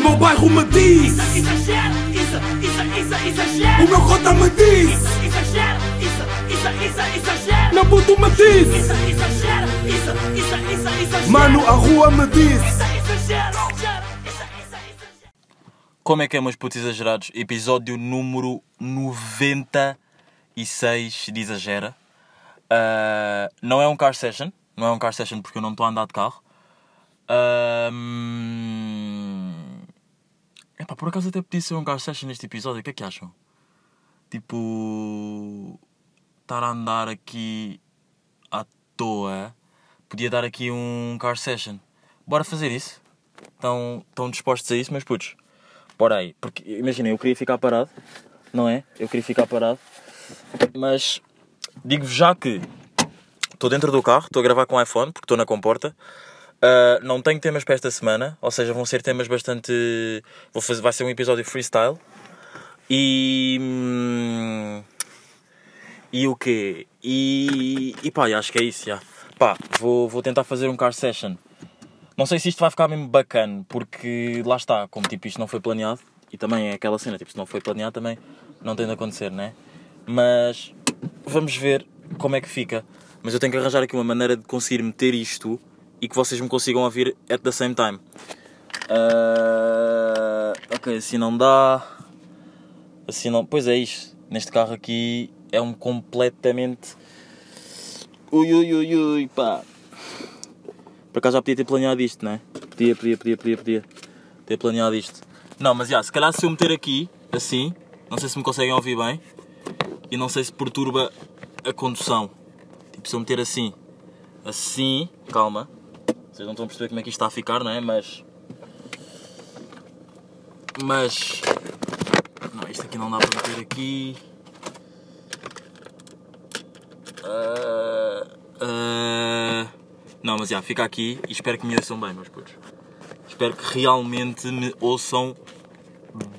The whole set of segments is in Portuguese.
meu bairro me diz Isso, exagero, isso, isso, isso, exagero. O meu cota me diz Isso, exagero, isso, isso, isso, exagero. Meu puto me diz Isso, exagero, isso, isso, isso, exagero. Mano, a rua me diz Isso, exagero. Como é que é, meus putos exagerados? Episódio número 96 de Exagera. Ah, não é um car session. Não é um car session porque eu não estou a andar de carro. Ahm, Epá, por acaso até podia ser um car session neste episódio. O que é que acham? Tipo... Estar a andar aqui à toa. Podia dar aqui um car session. Bora fazer isso? Estão, estão dispostos a isso, meus putos? Bora aí. Porque, imaginem, eu queria ficar parado. Não é? Eu queria ficar parado. Mas, digo-vos já que estou dentro do carro, estou a gravar com o iPhone, porque estou na comporta. Ah, não tenho temas para esta semana, ou seja, vão ser temas bastante. Vou fazer, vai ser um episódio freestyle. E. hum, E o quê? E. E pá, acho que é isso, já. Pá, vou, vou tentar fazer um car session. Não sei se isto vai ficar mesmo bacana, porque lá está, como tipo isto não foi planeado, e também é aquela cena, tipo, se não foi planeado também não tem de acontecer, né? Mas vamos ver como é que fica. Mas eu tenho que arranjar aqui uma maneira de conseguir meter isto e que vocês me consigam ouvir at the same time. Ah, ok, assim não dá. Assim não. Pois é isto. Neste carro aqui é um completamente. Ui ui ui ui pá. Por acaso já podia ter planeado isto, não é? Podia, podia, podia, podia, podia ter planeado isto. Não, mas já, se calhar se eu meter aqui, assim, não sei se me conseguem ouvir bem e não sei se perturba a condução. Tipo, se eu meter assim, assim, calma, vocês não estão a perceber como é que isto está a ficar, não é? Mas. Mas. Não, isto aqui não dá para meter aqui. Ah, ah, não, mas já, fica aqui e espero que me ouçam bem, meus putos. Espero que realmente me ouçam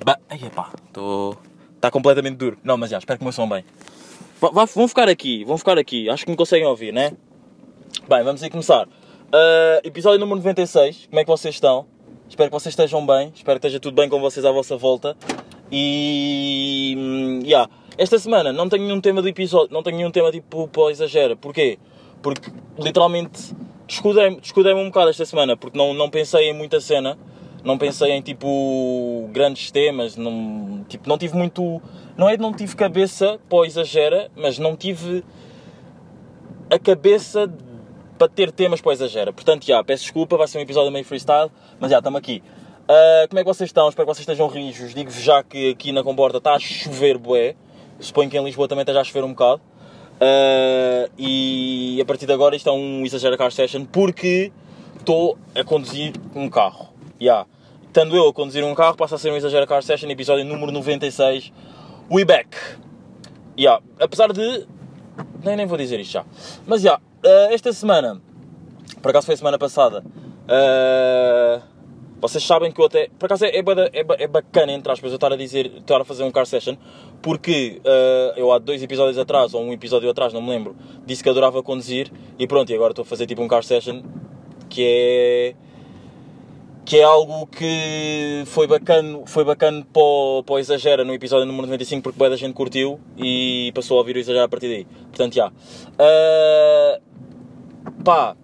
bem. Ai, epá, estou. Está completamente duro. Não, mas já, espero que me ouçam bem. Vão ficar aqui, vão ficar aqui. Acho que me conseguem ouvir, né? Bem, vamos aí começar. Ah, episódio número 96. Como é que vocês estão? Espero que vocês estejam bem. Espero que esteja tudo bem com vocês à vossa volta. E. hum, yeah. Esta semana não tenho nenhum tema do episódio. Não tenho nenhum tema tipo para exagera. Porquê? Porque literalmente descuidei-me descuidei um bocado esta semana. Porque não, não pensei em muita cena. Não pensei em tipo grandes temas. Não, tipo, não tive muito. Não é que não tive cabeça para exagera, mas não tive a cabeça para ter temas para exagera. Portanto, já, peço desculpa, vai ser um episódio meio freestyle, mas já, estamos aqui. Ah, como é que vocês estão? Espero que vocês estejam rijos. Digo-vos já que aqui na comporta está a chover bué. Suponho que em Lisboa também esteja a chover um bocado. Ah, e a partir de agora isto é um Exagera Car Session porque estou a conduzir um carro. Já. Estando eu a conduzir um carro, passa a ser um Exagera Car Session, episódio número 96. We back! Yeah. Apesar de nem, nem vou dizer isto já. Mas já, eh, esta semana, por acaso foi a semana passada, eh, vocês sabem que eu até. Por acaso é, é, é, é bacana, entre aspas, eu estar a dizer, estar a fazer um car session, porque eh, eu há dois episódios atrás, ou um episódio atrás, não me lembro, disse que adorava conduzir e pronto, e agora estou a fazer tipo um car session que é que é algo que foi bacana, foi bacana para o, para o Exagera no episódio número 95 porque bem da gente curtiu e passou a ouvir o Exagera a partir daí. Portanto, já. Ah, pá,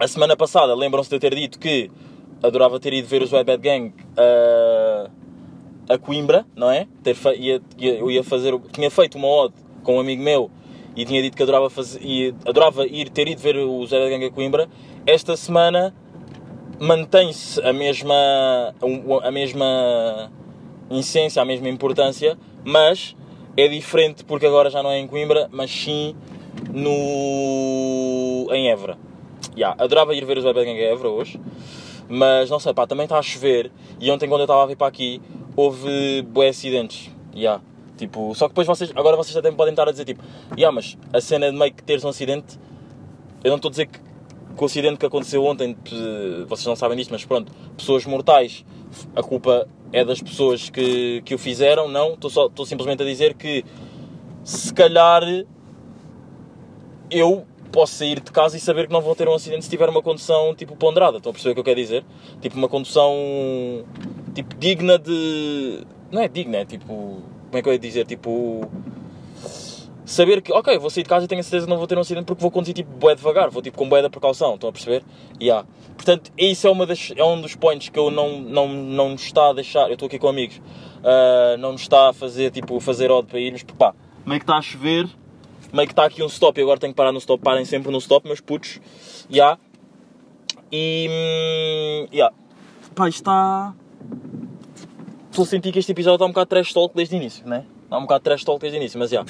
a semana passada lembram-se de eu ter dito que adorava ter ido ver os Bad Gang ah, a Coimbra, não é? Ter ia, ia- eu ia fazer, tinha feito uma ode com um amigo meu e tinha dito que adorava, fazer, ia- adorava ir, ter ido ver os Bad Gang a Coimbra. Esta semana mantém-se a mesma, a mesma essência, a mesma importância, mas é diferente porque agora já não é em Coimbra, mas sim no, em Évora. Yeah, adorava ir ver os Gang em Évora hoje, mas não sei, pá, também está a chover e ontem quando eu estava a vir para aqui houve bué acidentes. Yeah. Tipo, só que depois vocês, agora vocês até podem estar a dizer tipo, yeah, mas a cena de meio que teres um acidente, eu não estou a dizer que que o acidente que aconteceu ontem, vocês não sabem disto, mas pronto, pessoas mortais, a culpa é das pessoas que, que o fizeram, não, estou simplesmente a dizer que se calhar eu posso sair de casa e saber que não vou ter um acidente se tiver uma condução tipo ponderada, estão a perceber o que eu quero dizer? Tipo uma condução tipo, digna de. Não é digna, é tipo. Como é que eu ia dizer? Tipo. Saber que, ok, vou sair de casa e tenho a certeza que não vou ter um acidente porque vou conduzir tipo bué devagar, vou tipo com bué da precaução, estão a perceber? Yeah. Portanto, isso é, uma das, é um dos points que eu não, não, não nos está a deixar, eu estou aqui com amigos, ah, não nos está a fazer tipo fazer odd para irmos, porque pá, meio que está a chover, meio que está aqui um stop e agora tenho que parar no stop, parem sempre no stop, meus putos, yeah. E. hum, Yeah. Pá, está. Estou a sentir que este episódio está um bocado trash talk desde o início, né? Está um bocado trash talk desde o início, mas já.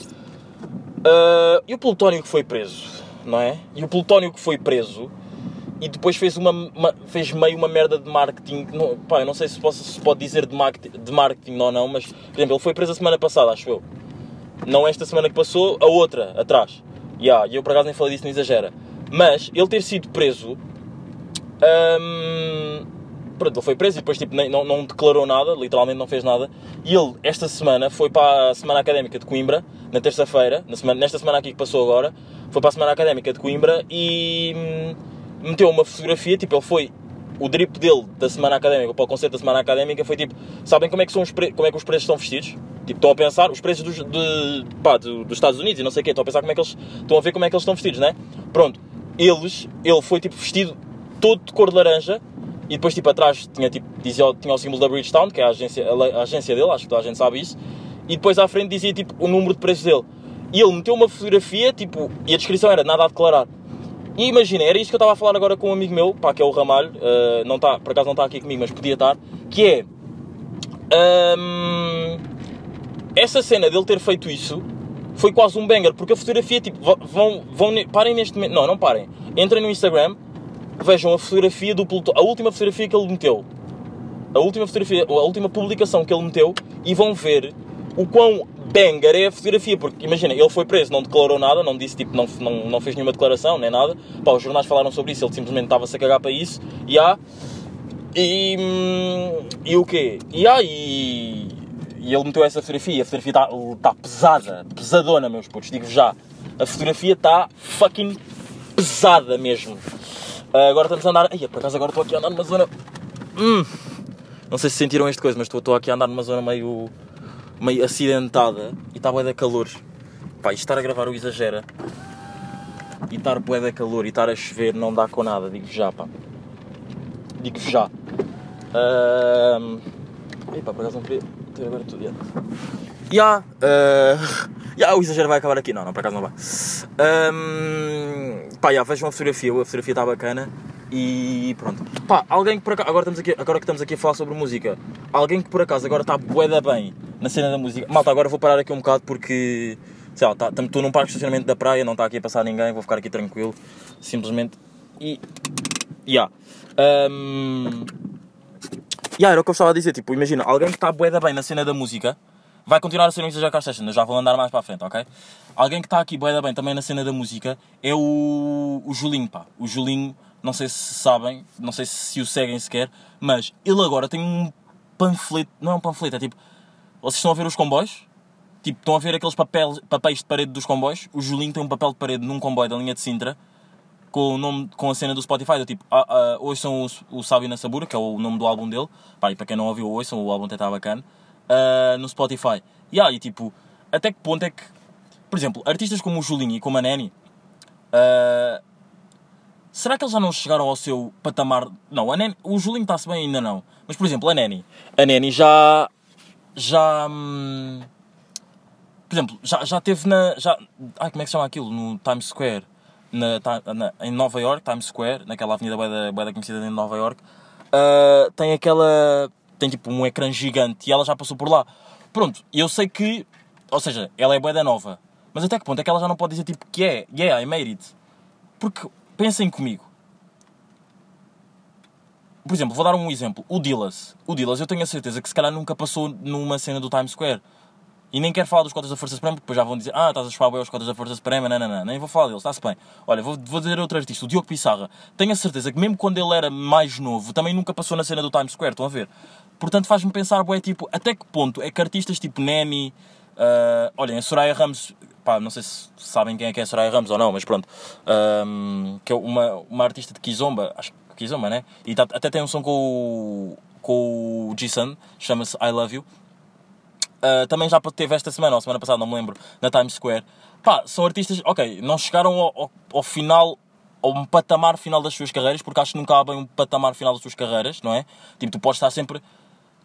Ah, e o Plutónio que foi preso, não é? E o Plutónio que foi preso e depois fez, uma, uma- fez meio uma merda de marketing. Não, pá, eu não sei se, posso, se pode dizer de marketing, de marketing ou não, mas, por exemplo, ele foi preso a semana passada, acho eu. Não esta semana que passou, a outra, atrás. E yeah, eu por acaso nem falei disso, não exagera. Mas ele ter sido preso. hum, pronto, ele foi preso e depois tipo, nem- não, não declarou nada, literalmente não fez nada. E ele, esta semana, foi para a Semana Académica de Coimbra, na terça-feira, na semana, nesta semana aqui que passou agora, foi para a Semana Académica de Coimbra e hum, meteu uma fotografia, tipo, ele foi. O drip dele da Semana Académica para o concerto da Semana Académica foi tipo: sabem como é que, são os como é que os preços estão vestidos? Tipo, estão a pensar, os preços dos, de, pá, do- dos Estados Unidos e não sei o quê, estão a pensar como é que eles. estão a ver como é que eles estão vestidos, né? Pronto, eles, ele foi tipo vestido todo de cor de laranja e depois tipo atrás tinha, tipo, dizia, tinha o símbolo da Bridgestone, que é a agência, a, a agência dele, acho que toda a gente sabe isso, e depois à frente dizia tipo o número de preços dele. E ele meteu uma fotografia, tipo, e a descrição era nada a declarar. E imagina, era isto que eu estava a falar agora com um amigo meu, pá, que é o Ramalho, eh, não tá, por acaso não está aqui comigo, mas podia estar, que é. hum, essa cena dele ter feito isso foi quase um banger, porque a fotografia, tipo, vão, vão, parem neste momento, não, não parem, entrem no Instagram, vejam a fotografia do Pluto, a última fotografia que ele meteu, a última fotografia, a última publicação que ele meteu, e vão ver o quão banger é a fotografia, porque imagina, ele foi preso, não declarou nada, não disse, tipo, não, não, não fez nenhuma declaração, nem nada, pá, os jornais falaram sobre isso, ele simplesmente estava-se a cagar para isso, e há, e, hum, e o quê? E há, e, e ele meteu essa fotografia, a fotografia está tá pesada, pesadona, meus putos, digo já. A fotografia está fucking pesada mesmo. Ah, agora estamos a andar. Ai, por acaso agora estou aqui a andar numa zona. Hum, não sei se sentiram este coisa, mas estou, aqui a andar numa zona meio. meio acidentada e está bué da calor. Pá, estar a gravar o exagera. E estar bué da calor e estar a chover não dá com nada, digo já, pá. Digo já. Ahm, Epá, por acaso não queria ter agora tudo. Yeah. Ya, eh, ya, o exagero vai acabar aqui. Não, não, por acaso não vai. Ahm, pá, ya, vejam a fotografia, a fotografia está bacana. E pronto. Pá, alguém que por acaso, agora, estamos aqui, agora que estamos aqui a falar sobre música, alguém que por acaso agora está bué bem na cena da música. Malta, agora vou parar aqui um bocado porque, sei lá, estou tá, num parque de estacionamento da praia, não está aqui a passar ninguém, vou ficar aqui tranquilo, simplesmente. E. Ya. Ahm, Ya, era o que eu estava a dizer, tipo, imagina, alguém que está bué da bem na cena da música, vai continuar a ser um Car Session, eu já vou andar mais para a frente, ok? Alguém que está aqui bué da bem também na cena da música é o, o Julinho, pá. O Julinho, não sei se sabem, não sei se o seguem sequer, mas ele agora tem um panfleto, não é um panfleto, é tipo, vocês estão a ver os comboios? Tipo, estão a ver aqueles papéis, papéis de parede dos comboios? O Julinho tem um papel de parede num comboio da linha de Sintra, com, o nome, com a cena do Spotify, do tipo, ah, ah, ouçam o, o Sábio na Sabura, que é o nome do álbum dele, e para quem não ouviu, ouçam, o álbum até está bacana, ah, no Spotify. E aí, tipo, até que ponto é que, por exemplo, artistas como o Julinho e como a Neni, ah, será que eles já não chegaram ao seu patamar? Não, a Neni, o Julinho está-se bem ainda não, mas por exemplo, a Neni, a Neni já, já, hum, por exemplo, já, já teve na, já, ai, como é que se chama aquilo, no Times Square, na, na- em Nova York, Times Square, naquela avenida da conhecida em Nova York, ah, tem aquela. tem tipo um ecrã gigante e ela já passou por lá. Pronto, eu sei que. Ou seja, ela é bué da nova. Mas até que ponto é que ela já não pode dizer tipo que é, yeah, I made it. Porque, pensem comigo. Por exemplo, vou dar um exemplo. O Dillas. O Dillas, eu tenho a certeza que se calhar nunca passou numa cena do Times Square. E nem quero falar dos cotas da Força Suprema, porque depois já vão dizer, ah, estás a chupar bem os cotas da Força Suprema, não, não, não, nem vou falar deles, está-se bem. Olha, vou, vou dizer outro artista, o Diogo Pissarra. Tenho a certeza que mesmo quando ele era mais novo, também nunca passou na cena do Times Square, estão a ver? Portanto, faz-me pensar, bué, tipo, até que ponto é que artistas tipo Nemi, ah, olhem, a Soraya Ramos, pá, não sei se sabem quem é que é a Soraya Ramos ou não, mas pronto, ahm, que é uma, uma artista de Kizomba, acho que Kizomba, né? E tá- até tem um som com o, com o G-Sun, chama-se I Love You. Uh, também já teve esta semana, ou semana passada, não me lembro, na Times Square. Pá, são artistas, ok, não chegaram ao, ao, ao final, ao patamar final das suas carreiras, porque acho que nunca há bem um patamar final das suas carreiras, não é? Tipo, tu podes estar sempre,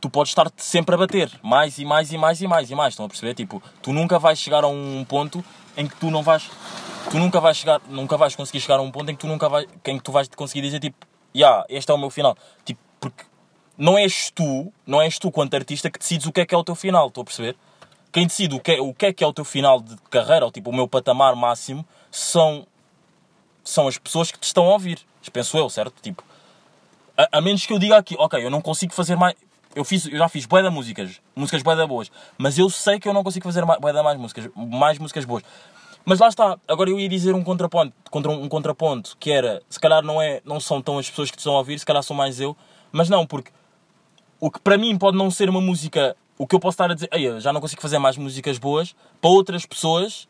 tu podes estar sempre a bater, mais e mais e mais e mais e mais, estão a perceber? Tipo, tu nunca vais chegar a um ponto em que tu não vais, tu nunca vais chegar, nunca vais conseguir chegar a um ponto em que tu nunca vais, em que tu vais conseguir dizer tipo, já, yeah, este é o meu final. Tipo, porque não és tu, não és tu, quanto artista, que decides o que é que é o teu final, estou a perceber? Quem decide o que, é, o que é que é o teu final de carreira, ou tipo o meu patamar máximo, são, são as pessoas que te estão a ouvir. Penso eu, certo? Tipo, a, a menos que eu diga aqui, ok, eu não consigo fazer mais. Eu, fiz, eu já fiz bué de músicas, músicas bué de boas, mas eu sei que eu não consigo fazer mais, bué de mais músicas, mais músicas boas. Mas lá está, agora eu ia dizer um contraponto, contra um, um contraponto que era, se calhar não, é, não são tão as pessoas que te estão a ouvir, se calhar sou mais eu, mas não, porque o que para mim pode não ser uma música. O que eu posso estar a dizer, já não consigo fazer mais músicas boas, para outras pessoas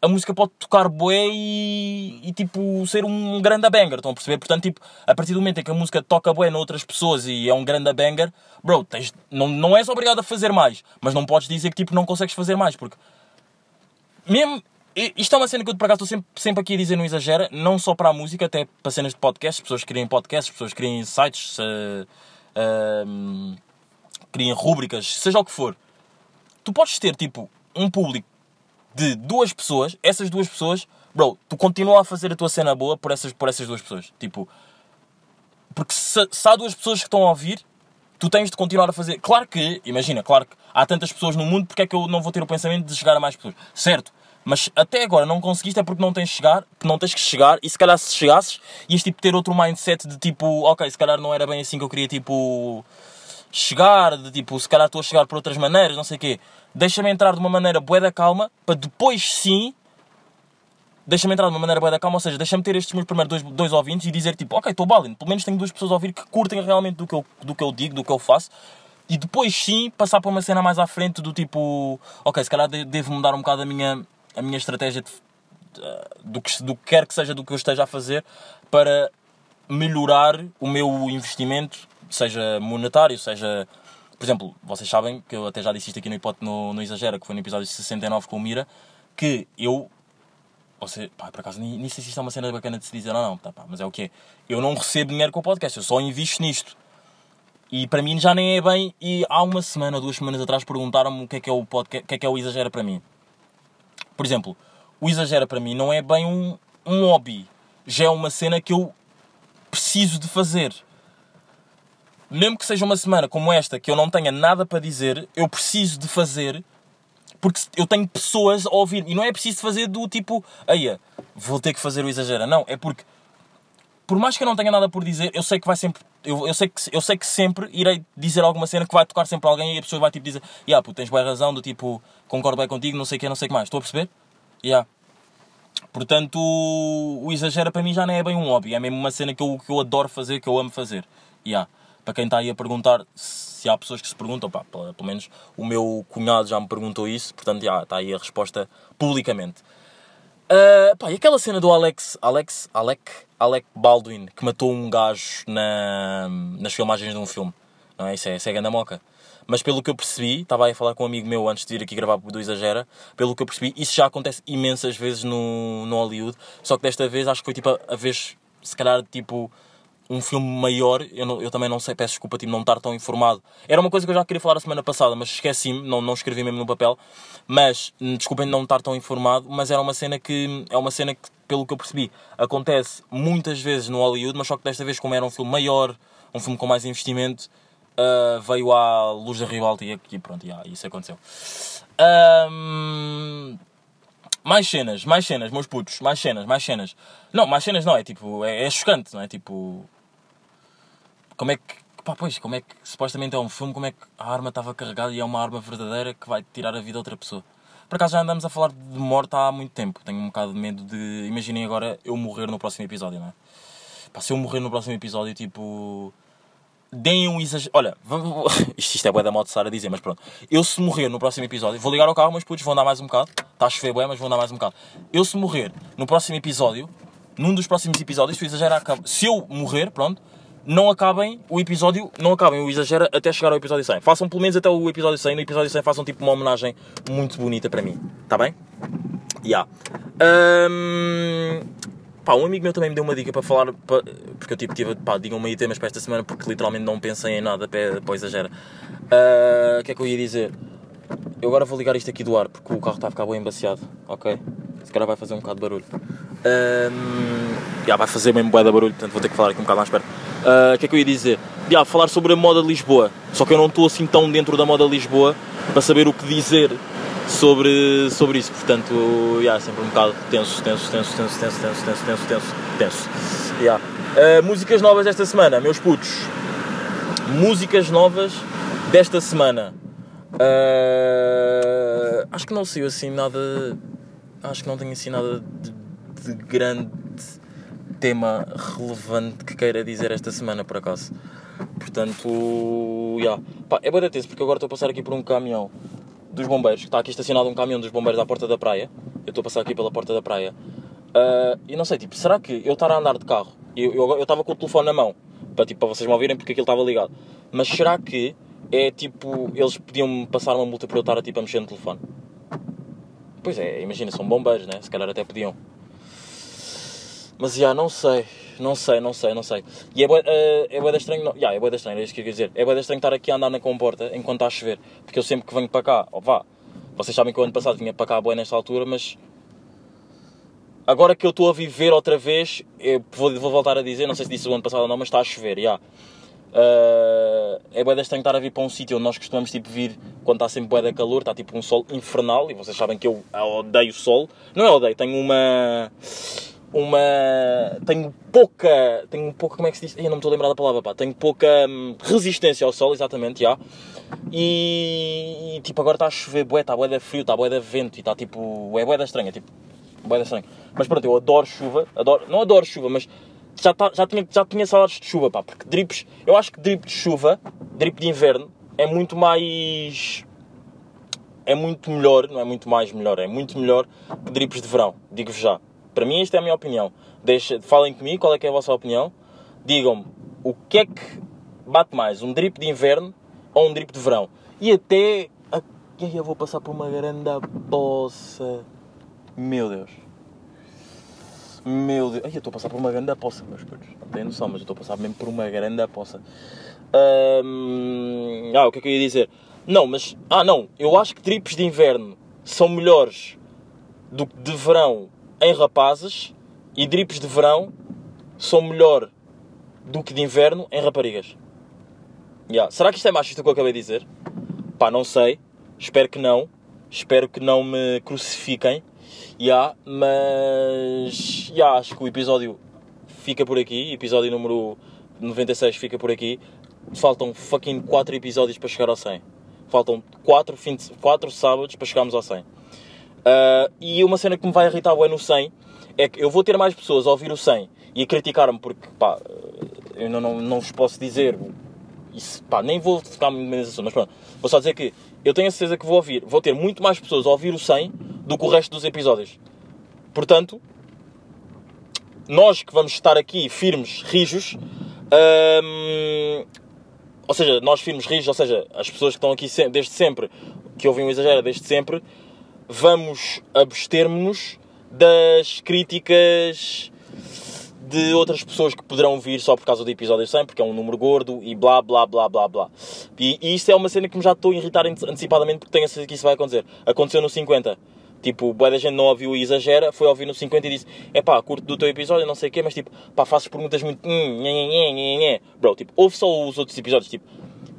a música pode tocar bué e, e tipo ser um grande banger, estão a perceber? Portanto, tipo, a partir do momento em que a música toca bué noutras pessoas e é um grande banger, bro, tens, não, não és obrigado a fazer mais, mas não podes dizer que tipo não consegues fazer mais, porque mesmo isto é uma cena que eu por acaso estou sempre, sempre aqui a dizer, não exagera, não só para a música, até para cenas de podcast, pessoas que criem podcasts, pessoas que criem sites, uh, uh, criem rúbricas, seja o que for. Tu podes ter tipo um público de duas pessoas, essas duas pessoas, bro, tu continua a fazer a tua cena boa por essas, por essas duas pessoas. Tipo, porque se, se há duas pessoas que estão a ouvir, tu tens de continuar a fazer. Claro que, imagina, claro que há tantas pessoas no mundo, porque é que eu não vou ter o pensamento de chegar a mais pessoas? Certo, mas até agora não conseguiste é porque não tens, chegar, não tens que chegar e se calhar se chegasses ias tipo, ter outro mindset de tipo, ok, se calhar não era bem assim que eu queria tipo chegar, de tipo, se calhar estou a chegar por outras maneiras, não sei o quê. Deixa-me entrar de uma maneira bué da calma para depois sim deixa-me entrar de uma maneira bué da calma, ou seja, deixa-me ter estes meus primeiros dois, dois ouvintes e dizer tipo, ok, estou balin, pelo menos tenho duas pessoas a ouvir que curtem realmente do que, eu, do que eu digo, do que eu faço e depois sim passar para uma cena mais à frente do tipo, ok, se calhar devo mudar um bocado a minha a minha estratégia de, do, que, do que quer que seja do que eu esteja a fazer para melhorar o meu investimento, seja monetário, seja. Por exemplo, vocês sabem que eu até já disse isto aqui no, no, no Exagera, que foi no episódio 69 com o Mira, que eu. Você, pá, por acaso, nem, nem sei se isto é uma cena bacana de se dizer ou não, tá, pá, mas é o que. Eu não recebo dinheiro com o podcast, eu só invisto nisto. E para mim já nem é bem. E há uma semana duas semanas atrás perguntaram-me o que é que é o podcast, o que é que é o Exagera para mim. Por exemplo, o exagera para mim não é bem um, um hobby. Já é uma cena que eu preciso de fazer. Mesmo que seja uma semana como esta, que eu não tenha nada para dizer, eu preciso de fazer porque eu tenho pessoas a ouvir. E não é preciso fazer do tipo, aí vou ter que fazer o exagera. Não, é porque, por mais que eu não tenha nada por dizer, eu sei que vai sempre. Eu, eu, sei, que, eu sei que sempre irei dizer alguma cena que vai tocar sempre alguém e a pessoa vai tipo dizer, yeah, pô, tens boa razão, do tipo, concordo bem contigo, não sei o que, não sei o que mais. Estou a perceber? Yeah. Portanto, o exagera para mim já não é bem um hobby, é mesmo uma cena que eu, que eu adoro fazer, que eu amo fazer. Yeah. Para quem está aí a perguntar, se há pessoas que se perguntam, pá, pelo menos o meu cunhado já me perguntou isso, portanto, yeah, está aí a resposta publicamente. Uh, pá, e aquela cena do Alex, Alex, Alec, Alec Baldwin, que matou um gajo na, nas filmagens de um filme. Não é? Isso é, isso é ganda moca. Mas pelo que eu percebi, estava a falar com um amigo meu antes de ir aqui gravar do Exagera, pelo que eu percebi, isso já acontece imensas vezes no, no Hollywood, só que desta vez acho que foi tipo a, a vez, se calhar, tipo um filme maior, eu, não, eu também não sei, peço desculpa tipo, não estar tão informado. Era uma coisa que eu já queria falar a semana passada, mas esqueci-me, não, não escrevi mesmo no papel. Mas, hum, desculpem não estar tão informado, mas era uma cena que, é uma cena que, pelo que eu percebi, acontece muitas vezes no Hollywood, mas só que desta vez, como era um filme maior, um filme com mais investimento, uh, veio à luz da ribalta e aqui, pronto, yeah, isso aconteceu. Um, mais cenas, mais cenas, meus putos, mais cenas, mais cenas. Não, mais cenas não, é tipo, é, é chocante, não é? Tipo, como é que, pá, pois, como é que supostamente é um filme, como é que a arma estava carregada e é uma arma verdadeira que vai tirar a vida a outra pessoa. Por acaso já andamos a falar de morte há muito tempo. Tenho um bocado de medo de. Imaginem agora eu morrer no próximo episódio, não é? Pá, se eu morrer no próximo episódio, tipo deem um exagero. Olha, isto, isto é bué da moto Sara dizer, mas pronto. Eu se morrer no próximo episódio, vou ligar ao carro, mas putos, vou andar mais um bocado. Está a chover bué, mas vou andar mais um bocado. Eu se morrer no próximo episódio, num dos próximos episódios, se o exagero acaba. Se eu morrer, pronto, não acabem o episódio, não acabem o exagera até chegar ao episódio 100. Façam pelo menos até o episódio 100. No episódio 100 façam tipo uma homenagem muito bonita para mim. Está bem? Ya. Ahm, pá, um amigo meu também me deu uma dica para falar, porque eu tipo, tive, pá, digam-me aí temas para esta semana, porque literalmente não pensei em nada para, para o exagera. Ah, O que é que eu ia dizer? Eu agora vou ligar isto aqui do ar, porque o carro está a ficar bem embaciado, ok? Se calhar vai fazer um bocado de barulho. Ahm, já vai fazer mesmo bué de barulho, portanto vou ter que falar aqui um bocado mais perto. Ah, O que é que eu ia dizer? Já, falar sobre a moda de Lisboa. Só que eu não estou assim tão dentro da moda de Lisboa para saber o que dizer sobre, sobre isso. Portanto, já, sempre um bocado tenso, tenso, tenso, tenso, tenso, tenso, tenso, tenso, tenso, tenso. Já. Ah, músicas novas desta semana, meus putos. Músicas novas desta semana. Ah, acho que não saiu assim nada. Acho que não tenho assim nada de, de grande tema relevante que queira dizer esta semana, por acaso. Portanto, yeah. Pá, é boa porque agora estou a passar aqui por um caminhão dos bombeiros, que está aqui estacionado um caminhão dos bombeiros à porta da praia. Eu estou a passar aqui pela porta da praia. Ah, e não sei, tipo, será que eu estar a andar de carro, eu estava com o telefone na mão, para, tipo, para vocês me ouvirem porque aquilo estava ligado, mas será que é tipo, eles podiam-me passar uma multa por eu estar tipo, a mexer no telefone? Pois é, imagina, são bombeiros, né? Se calhar até podiam. Mas já, não sei, não sei, não sei, não sei. E é bué, eh, é bué estranho, não, já, é bué da estranho, isso que eu queria dizer. É bué da estranho estar aqui a andar na comporta enquanto está a chover. Porque eu sempre que venho para cá, ó vá, vocês sabem que o ano passado vinha para cá bué nesta altura, mas agora que eu estou a viver outra vez, vou, vou voltar a dizer, não sei se disse o ano passado ou não, mas está a chover, já. Uh, é bué da estranho estar a vir para um sítio onde nós costumamos tipo, vir quando está sempre bué da calor, está tipo um sol infernal, e vocês sabem que eu odeio sol. Não é odeio, tenho uma... Uma... Tenho pouca... Tenho pouca... Como é que se diz? Eu não me estou a lembrar da palavra, pá. Tenho pouca hum, resistência ao sol, exatamente, já. E, e, tipo, agora está a chover bué, está bué da frio, está bué da vento, e está tipo... É bué da estranha, tipo... Bué da estranho. Mas pronto, eu adoro chuva, adoro... Não adoro chuva, mas já, tá, já, tinha, já tinha saudades de chuva, pá, porque drips, eu acho que drip de chuva, drip de inverno, é muito mais. É muito melhor, não é muito mais melhor, é muito melhor que drips de verão, digo-vos já. Para mim, esta é a minha opinião. Deixa, falem comigo qual é que é a vossa opinião. Digam-me o que é que bate mais, um drip de inverno ou um drip de verão. E até. a- Ai, Eu vou passar por uma grande poça. Meu Deus. Meu Deus. Ai, eu estou a passar por uma grande poça, meus putos. Não tenho noção, mas eu estou a passar mesmo por uma grande poça. Ah, o que é que eu ia dizer? Não, mas. Ah, não. Eu acho que trips de inverno são melhores do que de verão em rapazes e drips de verão são melhor do que de inverno em raparigas. Yeah. Será que isto é machista o que eu acabei de dizer? Pá, não sei. Espero que não. Espero que não me crucifiquem. Yeah, mas yeah, acho que o episódio fica por aqui. Episódio número 96 fica por aqui. Faltam fucking 4 episódios para chegar ao 100. Faltam 4, fim de, 4 sábados para chegarmos ao 100. Ah, e uma cena que me vai irritar bem no 100 é que eu vou ter mais pessoas a ouvir o 100 e a criticar-me porque, pá, eu não, não, não vos posso dizer isso, pá, nem vou ficar muito menos assunto, mas pronto, vou só dizer que eu tenho a certeza que vou ouvir, vou ter muito mais pessoas a ouvir o 100 do que o resto dos episódios. Portanto, nós que vamos estar aqui firmes, rijos, ou seja, nós firmes, rijos, ou seja, as pessoas que estão aqui desde sempre, que ouvem o Exagera desde sempre, vamos abster-nos das críticas de outras pessoas que poderão vir só por causa do episódio 100, porque é um número gordo e blá blá blá blá blá. E, e isso é uma cena que me já estou a irritar ante- antecipadamente porque tenho a certeza que isso vai acontecer. Aconteceu no 50. Tipo, boa da gente não ouviu e exagera, foi ouvir no 50 e disse: É pá, curto do teu episódio, não sei o quê, mas tipo, pá, fazes perguntas muito. Hum. Bro, tipo, ouve só os outros episódios. Tipo,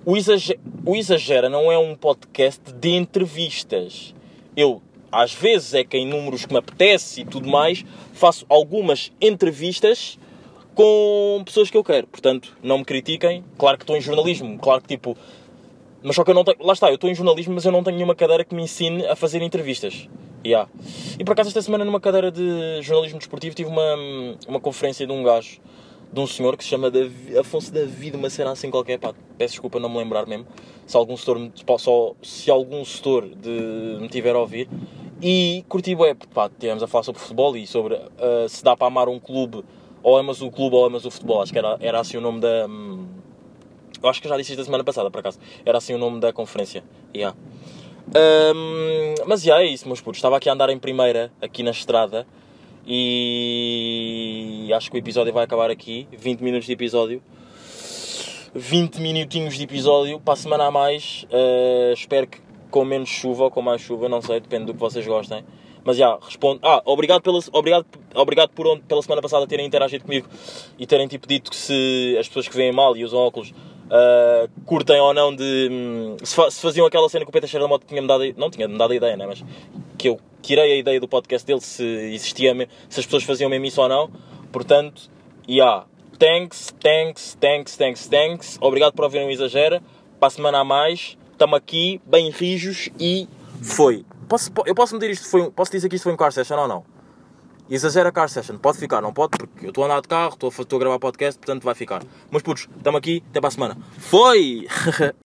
o Exagera, o Exagera não é um podcast de entrevistas. Eu, às vezes, é que em números que me apetece e tudo mais, faço algumas entrevistas com pessoas que eu quero. Portanto, não me critiquem. Claro que estou em jornalismo, claro que tipo. Mas só que eu não tenho. Lá está, eu estou em jornalismo, mas eu não tenho nenhuma cadeira que me ensine a fazer entrevistas. Yeah. E por acaso, esta semana, numa cadeira de jornalismo desportivo, tive uma, uma conferência de um gajo, de um senhor que se chama Davi, Afonso David, uma cena assim qualquer. Pá, peço desculpa não me lembrar mesmo. Se algum setor, me- só, se algum setor de, me tiver a ouvir. E curti, bué, pá, tivemos a falar sobre futebol e sobre ah, se dá para amar um clube ou amas o clube ou amas o futebol. Acho que era, era assim o nome da. hum, Eu acho que já disse isto da semana passada, por acaso. Era assim o nome da conferência. Yeah. Hum, mas já é isso, meus putos. Estava aqui a andar em primeira, aqui na estrada. E acho que o episódio vai acabar aqui. 20 minutos de episódio. 20 minutinhos de episódio para a semana a mais. Uh, espero que com menos chuva ou com mais chuva, não sei, depende do que vocês gostem. Mas já, respondo. Ah, obrigado, pela, obrigado, obrigado por onde, pela semana passada terem interagido comigo e terem tipo dito que se as pessoas que veem mal e usam óculos uh, curtem ou não de. hum, se, fa- se faziam aquela cena que o Peter Cheira da Moto tinha-me dado. Não tinha-me dado a ideia, né? Mas que eu tirei a ideia do podcast dele se existia, se as pessoas faziam mesmo isso ou não. Portanto, yeah. Thanks, thanks, thanks, thanks, thanks. Obrigado por ouvirem o Exagera. Para a semana a mais. Estamos aqui, bem rijos e foi. Posso, eu posso meter isto, foi, um- posso dizer que isto foi um car session ou não? Exagera car session. Pode ficar, não pode? Porque eu estou a andar de carro, estou a, estou a gravar podcast, portanto vai ficar. Mas putos, estamos aqui, até para a semana. Foi!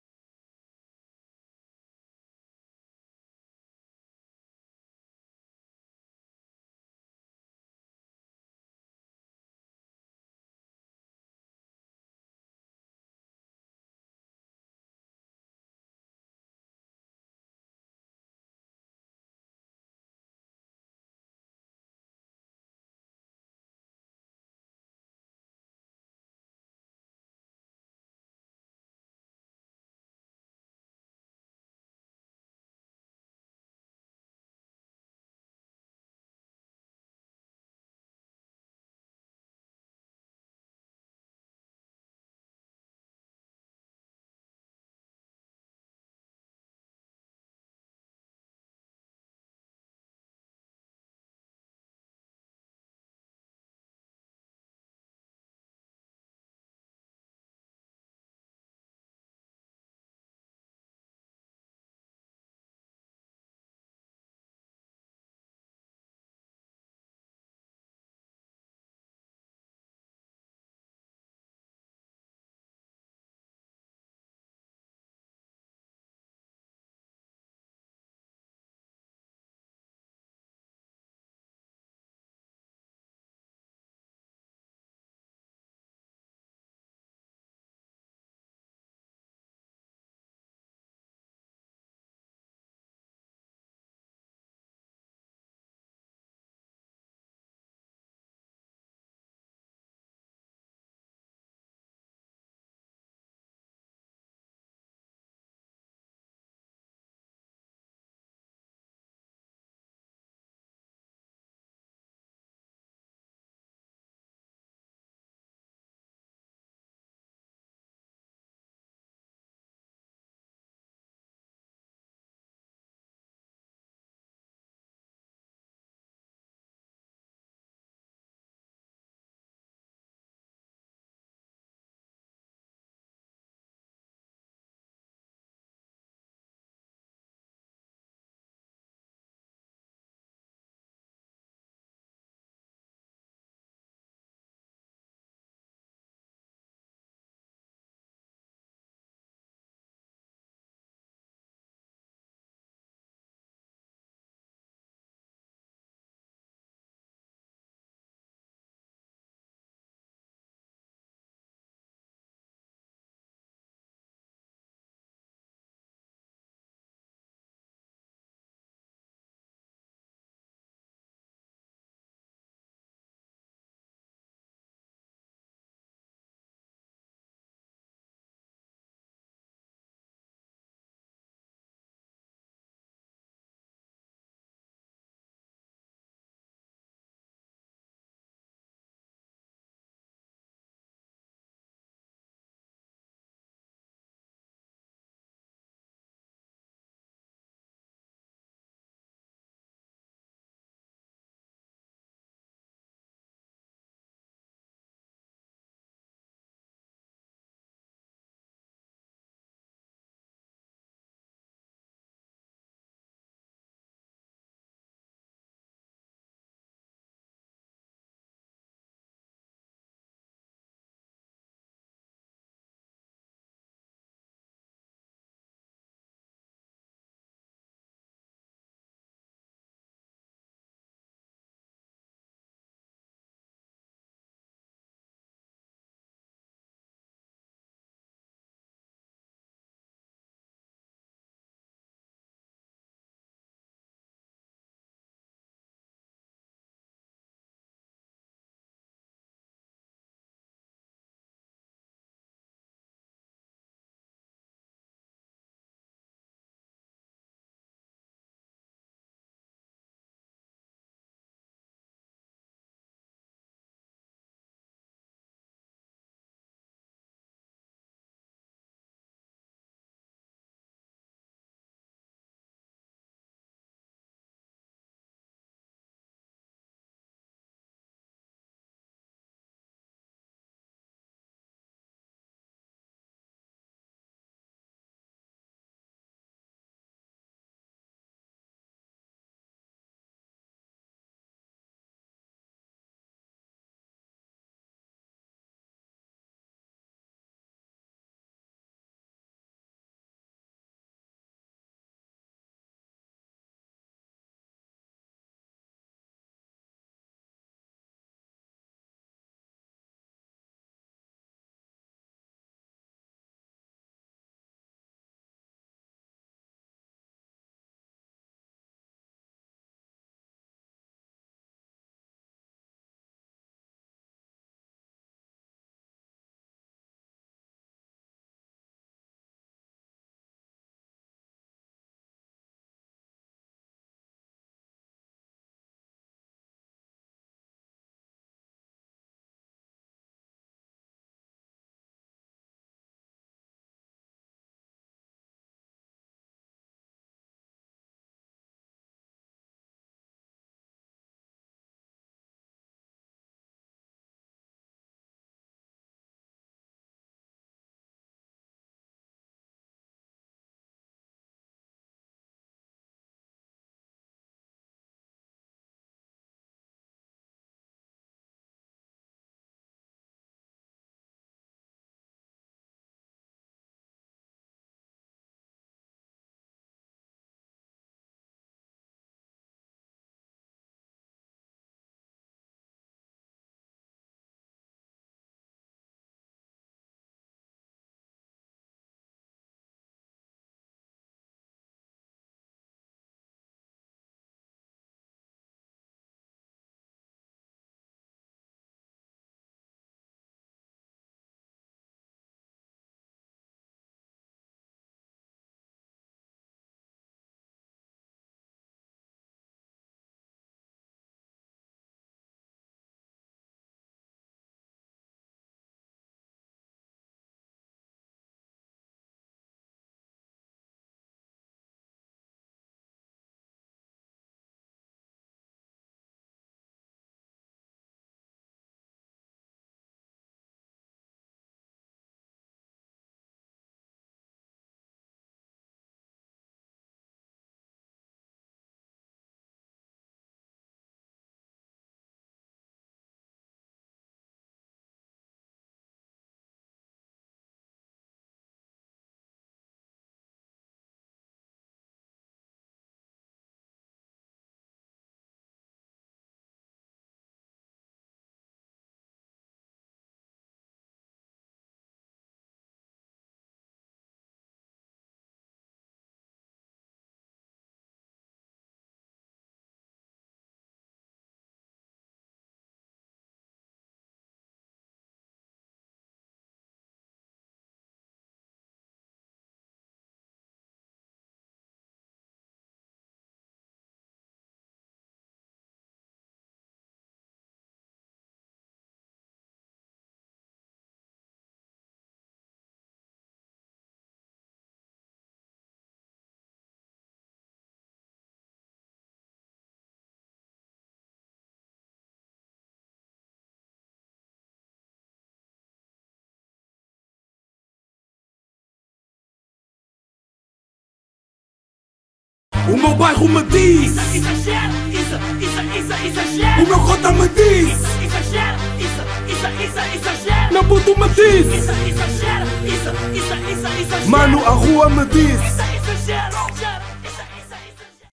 O meu bairro me diz, Isso, exagera, isso, isso, isso, exagera. o meu cota me diz, Exagera, isso, isso, isso, exagera. meu puto me diz. Isso, exagera, isso, isso, isso, exagera. Mano, a rua me diz,